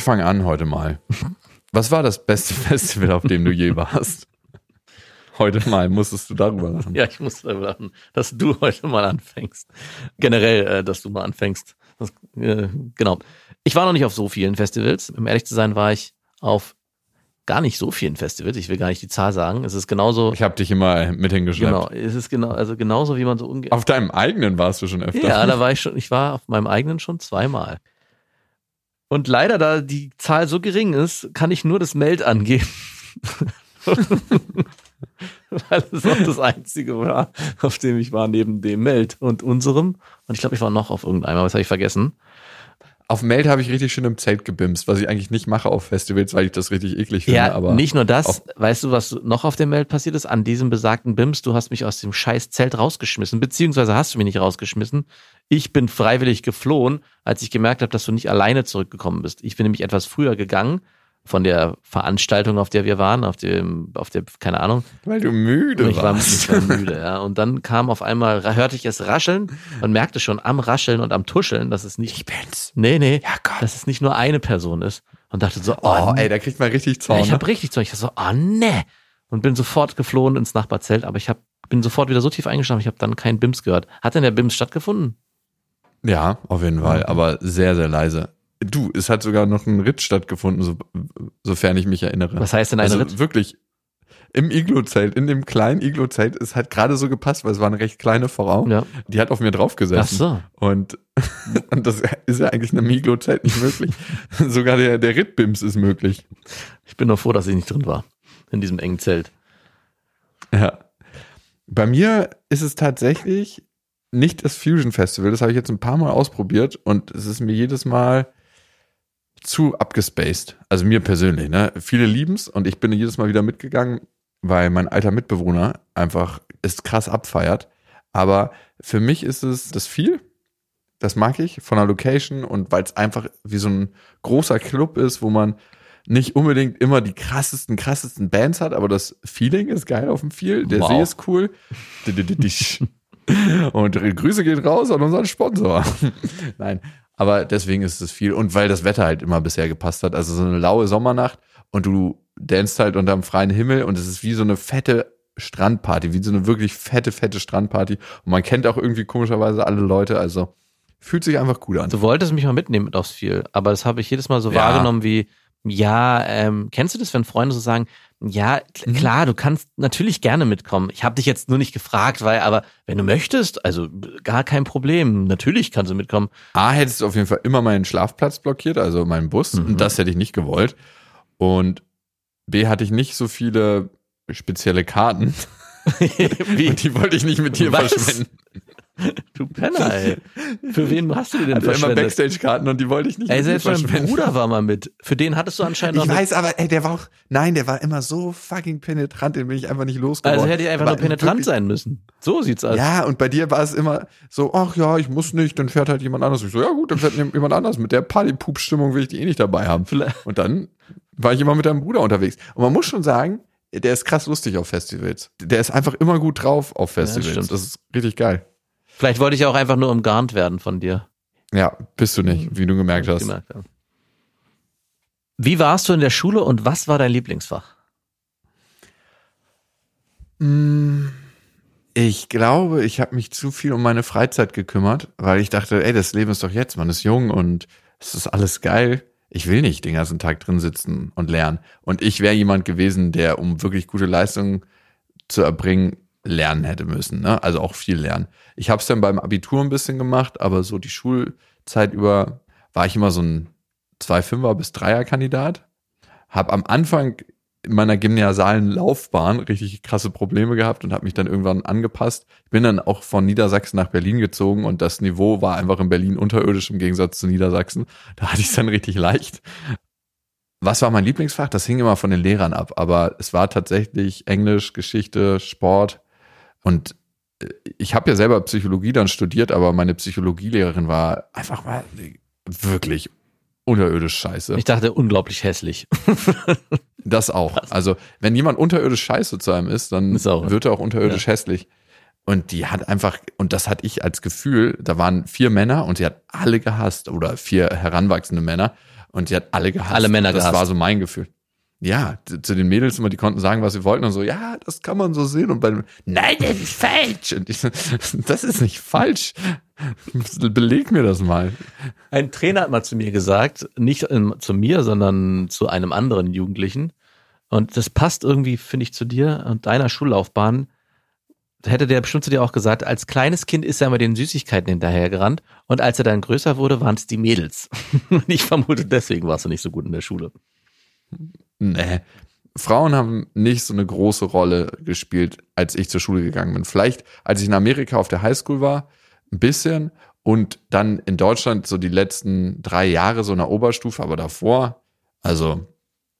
Ich fange an heute mal. Was war das beste Festival, auf dem du je warst? Heute mal musstest du darüber lachen. Ja, ich muss darüber lachen, dass du heute mal anfängst. Generell, äh, dass du mal anfängst. Das, äh, genau. Ich war noch nicht auf so vielen Festivals. Um ehrlich zu sein, war ich auf gar nicht so vielen Festivals. Ich will gar nicht die Zahl sagen. Es ist genauso. Ich habe dich immer mit hingeschleppt. Genau, es ist genau, also genauso wie man so umgeht. Auf deinem eigenen warst du schon öfter. Ja, da war ich schon, ich war auf meinem eigenen schon zweimal. Und leider, da die Zahl so gering ist, kann ich nur das Meld angeben. Weil es auch das einzige war, auf dem ich war, neben dem Meld und unserem. Und ich glaube, ich war noch auf irgendeinem, aber das habe ich vergessen. Auf Meld habe ich richtig schön im Zelt gebimst, was ich eigentlich nicht mache auf Festivals, weil ich das richtig eklig finde. Ja, aber nicht nur das. Weißt du, was noch auf dem Meld passiert ist? An diesem besagten Bims, du hast mich aus dem scheiß Zelt rausgeschmissen, beziehungsweise hast du mich nicht rausgeschmissen. Ich bin freiwillig geflohen, als ich gemerkt habe, dass du nicht alleine zurückgekommen bist. Ich bin nämlich etwas früher gegangen von der Veranstaltung, auf der wir waren, auf dem, auf der, keine Ahnung. Weil du müde ich war, warst. ich war müde, ja. Und dann kam auf einmal, hörte ich es rascheln und merkte schon am Rascheln und am Tuscheln, dass es nicht, ich bin's. nee, nee, Ja, Gott. dass es nicht nur eine Person ist. Und dachte so, oh, Oh, nee. ey, da kriegt man richtig Ja, Zorn. ich ne? habe richtig so, ich dachte so, oh ne. Und bin sofort geflohen ins Nachbarzelt, aber ich hab, bin sofort wieder so tief eingeschlafen, ich habe dann keinen Bims gehört. Hat denn der Bims stattgefunden? Ja, auf jeden Fall, aber sehr, sehr leise. Du, es hat sogar noch ein Ritt stattgefunden, so, sofern ich mich erinnere. Was heißt denn ein also Ritt? wirklich im Iglo-Zelt, in dem kleinen Iglo-Zelt, es hat gerade so gepasst, weil es war eine recht kleine Frau. Ja. Die hat auf mir draufgesessen. Ach so. Und, und das ist ja eigentlich in einem Iglo-Zelt nicht möglich. Sogar der, der Rittbims ist möglich. Ich bin nur froh, dass ich nicht drin war. In diesem engen Zelt. Ja. Bei mir ist es tatsächlich nicht das Fusion Festival. Das habe ich jetzt ein paar Mal ausprobiert und es ist mir jedes Mal zu abgespaced. Also mir persönlich, ne? Viele lieben's und ich bin jedes Mal wieder mitgegangen, weil mein alter Mitbewohner einfach es krass abfeiert. Aber für mich ist es das viel. Das mag ich von der Location und weil es einfach wie so ein großer Club ist, wo man nicht unbedingt immer die krassesten, krassesten Bands hat, aber das Feeling ist geil auf dem Viel. Der Wow. See ist cool. Und Grüße gehen raus an unseren Sponsor. Nein, aber deswegen ist es viel. Und weil das Wetter halt immer bisher gepasst hat. Also so eine laue Sommernacht und du danst halt unterm freien Himmel und es ist wie so eine fette Strandparty, wie so eine wirklich fette, fette Strandparty. Und man kennt auch irgendwie komischerweise alle Leute. Also fühlt sich einfach gut an. Du wolltest mich mal mitnehmen mit aufs Viel, aber das habe ich jedes Mal so Ja. wahrgenommen wie, ja, ähm, kennst du das, wenn Freunde so sagen, ja, Mhm. klar, du kannst natürlich gerne mitkommen. Ich habe dich jetzt nur nicht gefragt, weil, aber wenn du möchtest, also gar kein Problem, natürlich kannst du mitkommen. A, hättest du auf jeden Fall immer meinen Schlafplatz blockiert, also meinen Bus. Mhm. Und das hätte ich nicht gewollt. Und B, hatte ich nicht so viele spezielle Karten. wie, Und die wollte ich nicht mit dir Was? verschwenden. du Penner, ey. Für wen hast du die denn immer verschwendet? Backstage-Karten und die wollte ich nicht Ey, selbst mein. Bruder war mal mit. Für den hattest du anscheinend Ich noch eine weiß, aber ey, der war auch, nein, der war immer so fucking penetrant, den bin ich einfach nicht losgeworden. Also hätte er einfach War nur penetrant wirklich- sein müssen. So sieht's aus. Ja, und bei dir war es immer so, ach ja, ich muss nicht, dann fährt halt jemand anders. Ich so, ja gut, dann fährt jemand anders. Mit der Party-Pup-Stimmung will ich die eh nicht dabei haben. Und dann war ich immer mit deinem Bruder unterwegs. Und man muss schon sagen, der ist krass lustig auf Festivals. Der ist einfach immer gut drauf auf Festivals. stimmt. das ist richtig geil. Vielleicht wollte ich auch einfach nur umgarnt werden von dir. Ja, bist du nicht, wie du gemerkt hast. Gemerkt. Wie warst du in der Schule und was war dein Lieblingsfach? Ich glaube, ich habe mich zu viel um meine Freizeit gekümmert, weil ich dachte, ey, das Leben ist doch jetzt, man ist jung und es ist alles geil. Ich will nicht den ganzen Tag drin sitzen und lernen. Und ich wäre jemand gewesen, der, um wirklich gute Leistungen zu erbringen, lernen hätte müssen. Ne? Also auch viel lernen. Ich habe es dann beim Abitur ein bisschen gemacht, aber so die Schulzeit über war ich immer so ein 2-5er bis 3er Kandidat. Hab am Anfang in meiner gymnasialen Laufbahn richtig krasse Probleme gehabt und habe mich dann irgendwann angepasst. Ich bin dann auch von Niedersachsen nach Berlin gezogen und das Niveau war einfach in Berlin unterirdisch im Gegensatz zu Niedersachsen. Da hatte ich es dann richtig leicht. Was war mein Lieblingsfach? Das hing immer von den Lehrern ab, aber es war tatsächlich Englisch, Geschichte, Sport und äh, ich habe ja selber Psychologie dann studiert, aber meine Psychologielehrerin war einfach mal wirklich unterirdisch scheiße. Ich dachte, unglaublich hässlich. Das auch. Also, wenn jemand unterirdisch scheiße zu einem ist, dann Ist auch- wird er auch unterirdisch hässlich. Und die hat einfach, und das hatte ich als Gefühl, da waren vier Männer und sie hat alle gehasst oder vier heranwachsende Männer. Und sie hat alle gehasst. Alle Männer Das gehasst. war so mein Gefühl. Ja, zu den Mädels immer, die konnten sagen, was sie wollten und so, ja, das kann man so sehen. Und bei dem, nein, das ist falsch. Und ich das ist nicht falsch. Beleg mir das mal. Ein Trainer hat mal zu mir gesagt, nicht ähm, zu mir, sondern zu einem anderen Jugendlichen. Und das passt irgendwie, finde ich, zu dir und deiner Schullaufbahn. Hätte der bestimmt zu dir auch gesagt, als kleines Kind ist er immer den Süßigkeiten hinterhergerannt und als er dann größer wurde, waren es die Mädels. Und ich vermute, deswegen warst du nicht so gut in der Schule. Nee. Frauen haben nicht so eine große Rolle gespielt, als ich zur Schule gegangen bin. Vielleicht, als ich in Amerika auf der Highschool war, ein bisschen. Und dann in Deutschland so die letzten drei Jahre so in der Oberstufe, aber davor, also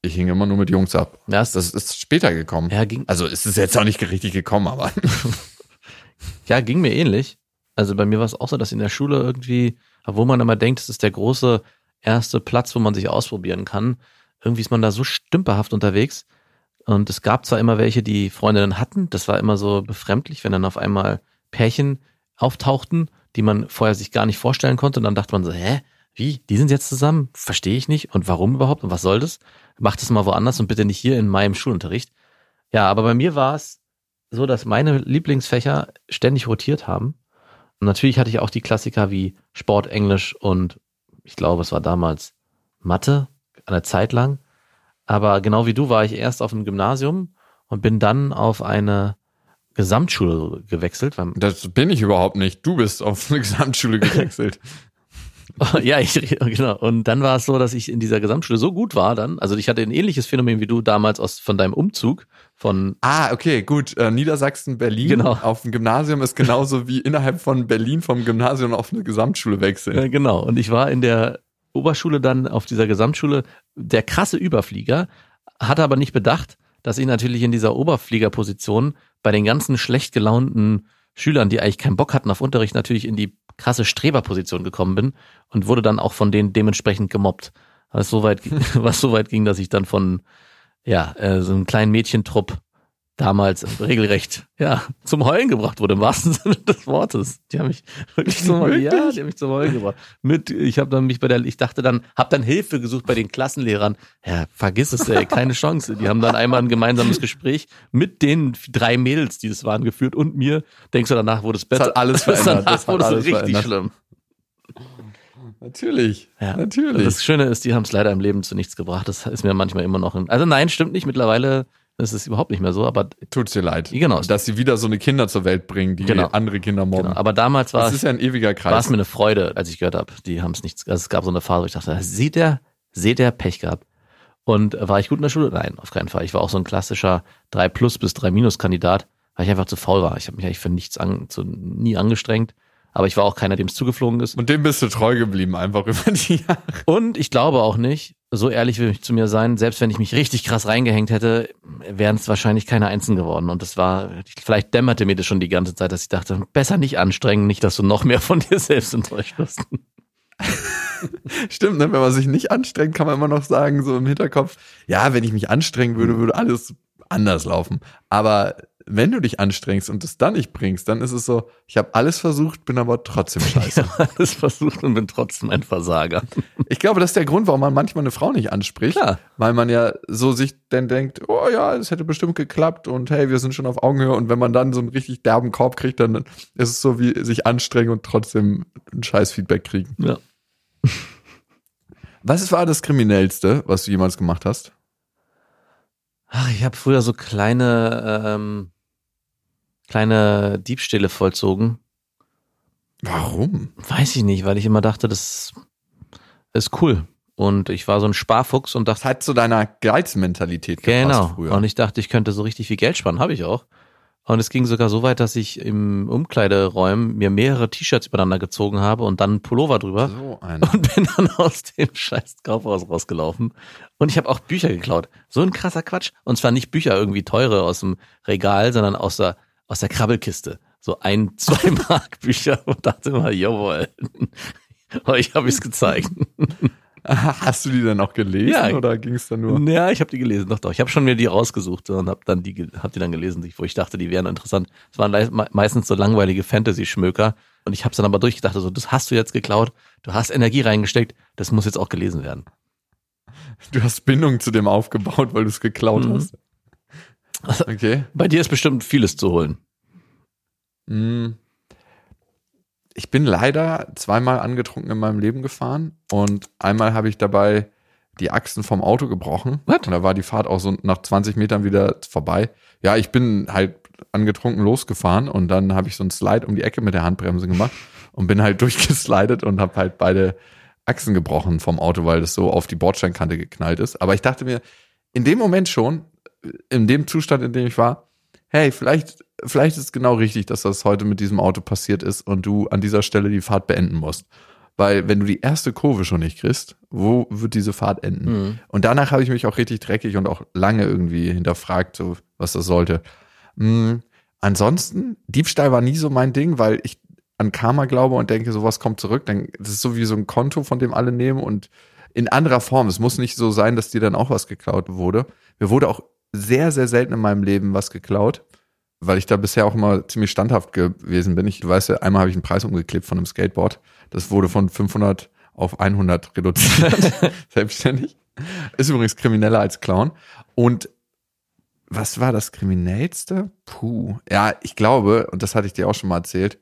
ich hing immer nur mit Jungs ab. Ja, es- Das ist später gekommen. Ja, ging, Also es ist jetzt auch nicht richtig gekommen, aber Ja, ging mir ähnlich. Also bei mir war es auch so, dass in der Schule irgendwie, wo man immer denkt, es ist der große erste Platz, wo man sich ausprobieren kann, irgendwie ist man da so stümperhaft unterwegs. Und es gab zwar immer welche, die Freundinnen hatten, das war immer so befremdlich, wenn dann auf einmal Pärchen auftauchten, die man vorher sich gar nicht vorstellen konnte. Und dann dachte man so, hä, wie, die sind jetzt zusammen? Verstehe ich nicht. Und warum überhaupt? Und was soll das? Macht es mal woanders und bitte nicht hier in meinem Schulunterricht. Ja, aber bei mir war es so, dass meine Lieblingsfächer ständig rotiert haben. Und natürlich hatte ich auch die Klassiker wie Sport, Englisch und ich glaube, es war damals Mathe, eine Zeit lang. Aber genau wie du war ich erst auf einem Gymnasium und bin dann auf eine Gesamtschule gewechselt. Das bin ich überhaupt nicht. Du bist auf eine Gesamtschule gewechselt. ja, ich, genau. Und dann war es so, dass ich in dieser Gesamtschule so gut war dann. Also ich hatte ein ähnliches Phänomen wie du damals aus, von deinem Umzug von ah, okay, gut. Äh, Niedersachsen, Berlin Genau. auf dem Gymnasium ist genauso wie innerhalb von Berlin vom Gymnasium auf eine Gesamtschule wechseln. Ja, genau. Und ich war in der Oberschule dann auf dieser Gesamtschule der krasse Überflieger, hatte aber nicht bedacht, dass ich natürlich in dieser Oberfliegerposition bei den ganzen schlecht gelaunten Schülern, die eigentlich keinen Bock hatten auf Unterricht, natürlich in die krasse Streberposition gekommen bin und wurde dann auch von denen dementsprechend gemobbt. Was so weit, was so weit ging, dass ich dann von ja, äh, so einem kleinen Mädchentrupp damals regelrecht ja, zum Heulen gebracht wurde, im wahrsten Sinne des Wortes. Die haben mich wirklich zum Heulen, ja, die haben mich zum Heulen gebracht. Mit, ich habe dann mich bei der, ich dachte dann, hab dann Hilfe gesucht bei den Klassenlehrern. Ja, vergiss es, ey, keine Chance. Die haben dann einmal ein gemeinsames Gespräch mit den drei Mädels, die das waren, geführt und mir. Denkst du, danach wurde es besser? hat alles verändert. Das hat wurde es alles richtig verändert. schlimm. Natürlich. Ja. Natürlich. Das Schöne ist, die haben es leider im Leben zu nichts gebracht. Das ist mir manchmal immer noch. Ein, also nein, stimmt nicht. Mittlerweile ist es überhaupt nicht mehr so. Aber Tut's dir leid. Genau. Dass sie wieder so eine Kinder zur Welt bringen, die Genau. andere Kinder mobben. genau. Aber damals war das es ist ja ein ewiger war Kreis. es mir eine Freude, als ich gehört habe, die haben es nichts. Also es gab so eine Phase, wo ich dachte, sieht der, seht der Pech gehabt. Und war ich gut in der Schule? Nein, auf keinen Fall. Ich war auch so ein klassischer 3 plus bis 3 minus Kandidat, weil ich einfach zu faul war. Ich habe mich eigentlich für nichts an, zu, nie angestrengt. Aber ich war auch keiner, dem es zugeflogen ist. Und dem bist du treu geblieben, einfach über die Jahre. Und ich glaube auch nicht, so ehrlich will ich zu mir sein, selbst wenn ich mich richtig krass reingehängt hätte, wären es wahrscheinlich keine Einsen geworden. Und das war, vielleicht dämmerte mir das schon die ganze Zeit, dass ich dachte, besser nicht anstrengen, nicht, dass du noch mehr von dir selbst enttäuscht wirst. Stimmt, ne? wenn man sich nicht anstrengt, kann man immer noch sagen, so im Hinterkopf, ja, wenn ich mich anstrengen würde, würde alles anders laufen. Aber wenn du dich anstrengst und es dann nicht bringst, dann ist es so, ich habe alles versucht, bin aber trotzdem Ich scheiße. habe alles versucht und bin trotzdem ein Versager. Ich glaube, das ist der Grund, warum man manchmal eine Frau nicht anspricht, Klar. weil man ja so sich dann denkt, oh ja, es hätte bestimmt geklappt und hey, wir sind schon auf Augenhöhe und wenn man dann so einen richtig derben Korb kriegt, dann ist es so wie sich anstrengen und trotzdem ein scheiß Feedback kriegen. Ja. Was war das Kriminellste, was du jemals gemacht hast? Ach, ich habe früher so kleine, ähm, kleine Diebstähle vollzogen. Warum? Weiß ich nicht, weil ich immer dachte, das ist cool. Und ich war so ein Sparfuchs und dachte, Das hat zu deiner Geizmentalität gepasst Genau. früher. Und ich dachte, ich könnte so richtig viel Geld sparen, habe ich auch. Und es ging sogar so weit, dass ich im Umkleideräumen mir mehrere T-Shirts übereinander gezogen habe und dann einen Pullover drüber so ein. und bin dann aus dem scheiß Kaufhaus rausgelaufen. Und ich habe auch Bücher geklaut. So ein krasser Quatsch. Und zwar nicht Bücher irgendwie teure aus dem Regal, sondern aus der, aus der Krabbelkiste. So ein, zwei Mark Bücher und dachte immer, jawohl. Euch habe ich es gezeigt. Hast du die dann auch gelesen Ja. oder ging es dann nur? Ja, ich habe die gelesen, doch, doch. Ich habe schon mir die rausgesucht und habe dann die, hab die dann gelesen, wo ich dachte, die wären interessant. Es waren meistens so langweilige Fantasy-Schmöker und ich habe dann aber durchgedacht, also das hast du jetzt geklaut, du hast Energie reingesteckt, das muss jetzt auch gelesen werden. Du hast Bindung zu dem aufgebaut, weil du es geklaut Mhm. hast. Okay. Bei dir ist bestimmt vieles zu holen. Mm. Ich bin leider zweimal angetrunken in meinem Leben gefahren und einmal habe ich dabei die Achsen vom Auto gebrochen. What? Und da war die Fahrt auch so nach 20 Metern wieder vorbei. Ja, ich bin halt angetrunken losgefahren und dann habe ich so einen Slide um die Ecke mit der Handbremse gemacht und bin halt durchgeslidet und habe halt beide Achsen gebrochen vom Auto, weil das so auf die Bordsteinkante geknallt ist. Aber ich dachte mir, in dem Moment schon, in dem Zustand, in dem ich war, hey, vielleicht, vielleicht ist es genau richtig, dass das heute mit diesem Auto passiert ist und du an dieser Stelle die Fahrt beenden musst. Weil wenn du die erste Kurve schon nicht kriegst, wo wird diese Fahrt enden? Mhm. Und danach habe ich mich auch richtig dreckig und auch lange irgendwie hinterfragt, so was das sollte. Mm, ansonsten, Diebstahl war nie so mein Ding, weil ich an Karma glaube und denke, sowas kommt zurück. Dann, das ist so wie so ein Konto, von dem alle nehmen und in anderer Form. Es muss nicht so sein, dass dir dann auch was geklaut wurde. Mir wurde auch sehr, sehr selten in meinem Leben was geklaut, weil ich da bisher auch immer ziemlich standhaft gewesen bin. Ich du weißt ja, einmal habe ich einen Preis umgeklebt von einem Skateboard. Das wurde von 500 auf 100 reduziert, selbstständig. Ist übrigens krimineller als Clown. Und was war das Kriminellste? Puh. Ja, ich glaube, und das hatte ich dir auch schon mal erzählt,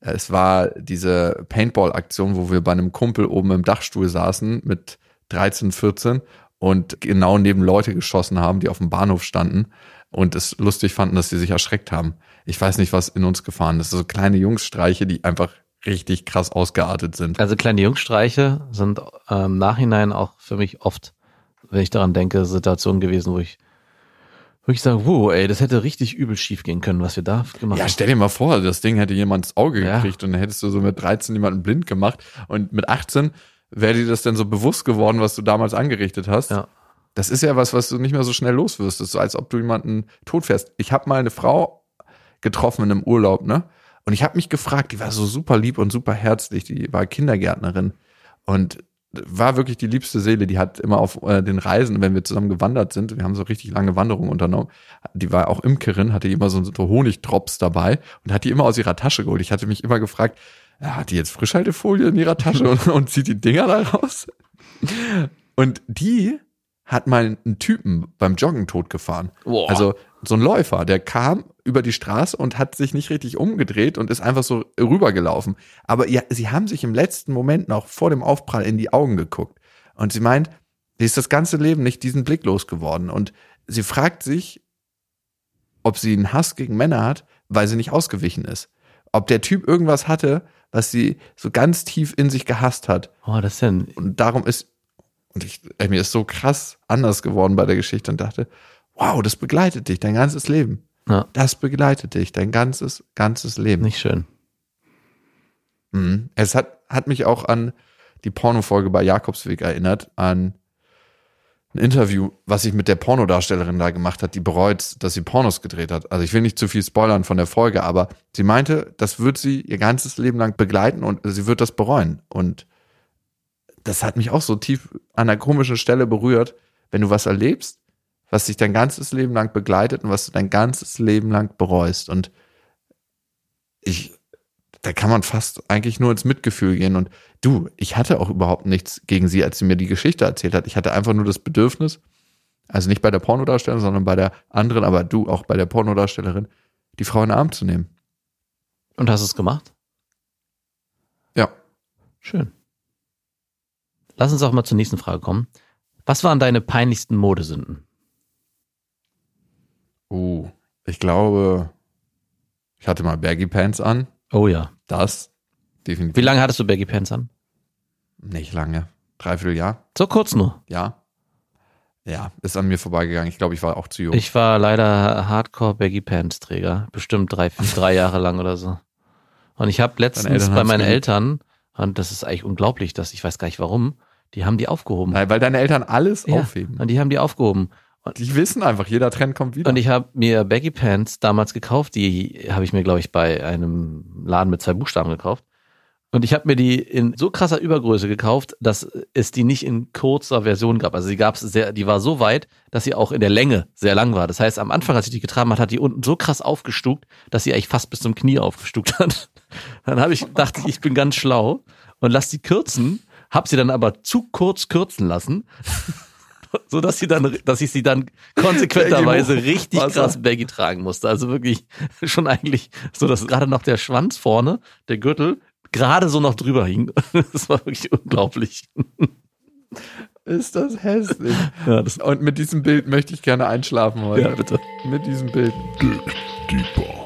äh, es war diese Paintball-Aktion, wo wir bei einem Kumpel oben im Dachstuhl saßen mit 13, 14 und genau neben Leute geschossen haben, die auf dem Bahnhof standen und es lustig fanden, dass sie sich erschreckt haben. Ich weiß nicht, was in uns gefahren ist. So kleine Jungsstreiche, die einfach richtig krass ausgeartet sind. Also kleine Jungstreiche sind äh, im Nachhinein auch für mich oft, wenn ich daran denke, Situationen gewesen, wo ich, wo ich sage, wow, ey, das hätte richtig übel schief gehen können, was wir da gemacht Ja, haben. stell dir mal vor, das Ding hätte jemand ins Auge Ja. gekriegt und dann hättest du so mit 13 jemanden blind gemacht und mit 18 wäre dir das denn so bewusst geworden, was du damals angerichtet hast. Ja. Das ist ja was, was du nicht mehr so schnell loswirst. Das ist so, als ob du jemanden totfährst. Ich habe mal eine Frau getroffen in einem Urlaub, ne? Und ich habe mich gefragt, die war so super lieb und super herzlich, die war Kindergärtnerin und war wirklich die liebste Seele. Die hat immer auf äh, den Reisen, wenn wir zusammen gewandert sind, wir haben so richtig lange Wanderungen unternommen, die war auch Imkerin, hatte immer so, so Honigdrops dabei und hat die immer aus ihrer Tasche geholt. Ich hatte mich immer gefragt, ja, hat die jetzt Frischhaltefolie in ihrer Tasche und, und zieht die Dinger da raus? Und die hat mal einen Typen beim Joggen totgefahren. Boah. Also so ein Läufer, der kam über die Straße und hat sich nicht richtig umgedreht und ist einfach so rübergelaufen. Aber ja, sie haben sich im letzten Moment noch vor dem Aufprall in die Augen geguckt. Und sie meint, sie ist das ganze Leben nicht diesen Blick losgeworden. Und sie fragt sich, ob sie einen Hass gegen Männer hat, weil sie nicht ausgewichen ist. Ob der Typ irgendwas hatte, was sie so ganz tief in sich gehasst hat. Oh, das ein, Und darum ist, und ich, ey, mir ist so krass anders geworden bei der Geschichte und dachte, wow, das begleitet dich dein ganzes Leben. ja, Das begleitet dich dein ganzes, ganzes Leben. nicht schön. Mhm. Es hat, hat mich auch an die Pornofolge bei Jakobsweg erinnert, an ein Interview, was ich mit der Pornodarstellerin da gemacht hat, die bereut, dass sie Pornos gedreht hat. Also ich will nicht zu viel spoilern von der Folge, aber sie meinte, das wird sie ihr ganzes Leben lang begleiten und sie wird das bereuen. Und das hat mich auch so tief an einer komischen Stelle berührt, wenn du was erlebst, was dich dein ganzes Leben lang begleitet und was du dein ganzes Leben lang bereust. Und ich, da kann man fast eigentlich nur ins Mitgefühl gehen. Und du, ich hatte auch überhaupt nichts gegen sie, als sie mir die Geschichte erzählt hat. Ich hatte einfach nur das Bedürfnis, also nicht bei der Pornodarstellerin, sondern bei der anderen, aber du auch bei der Pornodarstellerin, die Frau in den Arm zu nehmen. Und hast es gemacht? Ja. Schön. Lass uns auch mal zur nächsten Frage kommen. Was waren deine peinlichsten Modesünden? Uh, ich glaube, ich hatte mal Baggy Pants an. Oh ja. Das definitiv Wie lange hattest du Baggy Pants an? nicht lange. Dreiviertel Jahr. So kurz nur. Ja. Ja, ist an mir vorbeigegangen. Ich glaube, ich war auch zu jung. Ich war leider Hardcore Baggy Pants Träger, bestimmt drei, drei Jahre lang oder so. Und ich habe letztens bei meinen. Eltern, und das ist eigentlich unglaublich, dass ich weiß gar nicht warum, die haben die aufgehoben. Nein, weil deine Eltern alles Ja, aufheben. Und die haben die aufgehoben. Die wissen einfach, jeder Trend kommt wieder. Und ich habe mir Baggy Pants damals gekauft. Die habe ich mir, glaube ich, bei einem Laden mit zwei Buchstaben gekauft. Und ich habe mir die in so krasser Übergröße gekauft, dass es die nicht in kurzer Version gab. Also sie gab's sehr, die war so weit, dass sie auch in der Länge sehr lang war. Das heißt, am Anfang, als ich die getragen hat, hat die unten so krass aufgestuckt, dass sie eigentlich fast bis zum Knie aufgestuckt hat. Dann habe ich ich, ich bin ganz schlau und lass die kürzen, hab sie dann aber zu kurz kürzen lassen so dass sie dann, dass ich sie dann konsequenterweise Baggy richtig Wasser. krass baggy tragen musste. Also wirklich schon eigentlich so, dass gerade noch der Schwanz vorne, der Gürtel, gerade so noch drüber hing. Das war wirklich unglaublich. Ist das hässlich. Ja, das, Und mit diesem Bild möchte ich gerne einschlafen heute. ja bitte. Mit diesem Bild. Dick Deeper.